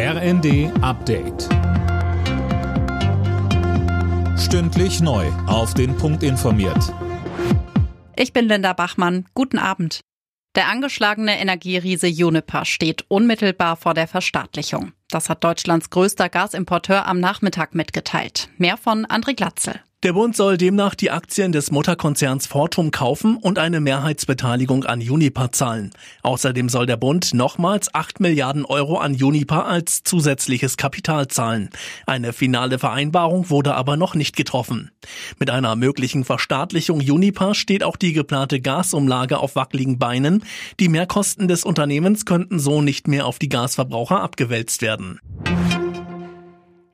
RND Update. Stündlich neu. Auf den Punkt informiert. Ich bin Linda Bachmann. Guten Abend. Der angeschlagene Energieriese Juniper steht unmittelbar vor der Verstaatlichung. Das hat Deutschlands größter Gasimporteur am Nachmittag mitgeteilt. Mehr von André Glatzel. Der Bund soll demnach die Aktien des Mutterkonzerns Fortum kaufen und eine Mehrheitsbeteiligung an Uniper zahlen. Außerdem soll der Bund nochmals 8 Milliarden Euro an Uniper als zusätzliches Kapital zahlen. Eine finale Vereinbarung wurde aber noch nicht getroffen. Mit einer möglichen Verstaatlichung Uniper steht auch die geplante Gasumlage auf wackeligen Beinen. Die Mehrkosten des Unternehmens könnten so nicht mehr auf die Gasverbraucher abgewälzt werden.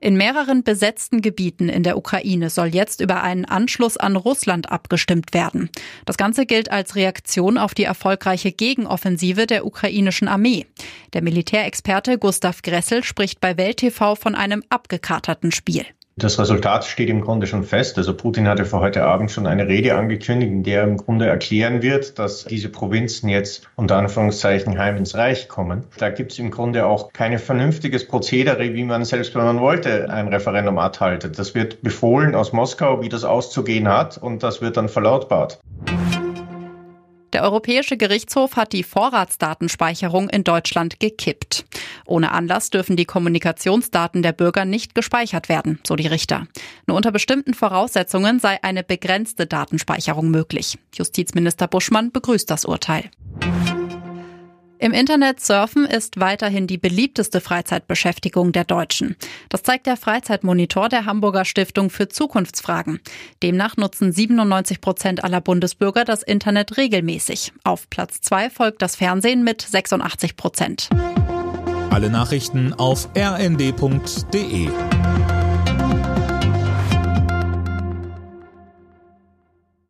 In mehreren besetzten Gebieten in der Ukraine soll jetzt über einen Anschluss an Russland abgestimmt werden. Das Ganze gilt als Reaktion auf die erfolgreiche Gegenoffensive der ukrainischen Armee. Der Militärexperte Gustav Gressel spricht bei Welt TV von einem abgekaterten Spiel. Das Resultat steht im Grunde schon fest. Also Putin hatte für heute Abend schon eine Rede angekündigt, in der er im Grunde erklären wird, dass diese Provinzen jetzt unter Anführungszeichen heim ins Reich kommen. Da gibt es im Grunde auch kein vernünftiges Prozedere, wie man selbst, wenn man wollte, ein Referendum abhaltet. Das wird befohlen aus Moskau, wie das auszugehen hat, und das wird dann verlautbart. Der Europäische Gerichtshof hat die Vorratsdatenspeicherung in Deutschland gekippt. Ohne Anlass dürfen die Kommunikationsdaten der Bürger nicht gespeichert werden, so die Richter. Nur unter bestimmten Voraussetzungen sei eine begrenzte Datenspeicherung möglich. Justizminister Buschmann begrüßt das Urteil. Im Internet surfen ist weiterhin die beliebteste Freizeitbeschäftigung der Deutschen. Das zeigt der Freizeitmonitor der Hamburger Stiftung für Zukunftsfragen. Demnach nutzen 97 Prozent aller Bundesbürger das Internet regelmäßig. Auf Platz zwei folgt das Fernsehen mit 86 Prozent. Alle Nachrichten auf rnd.de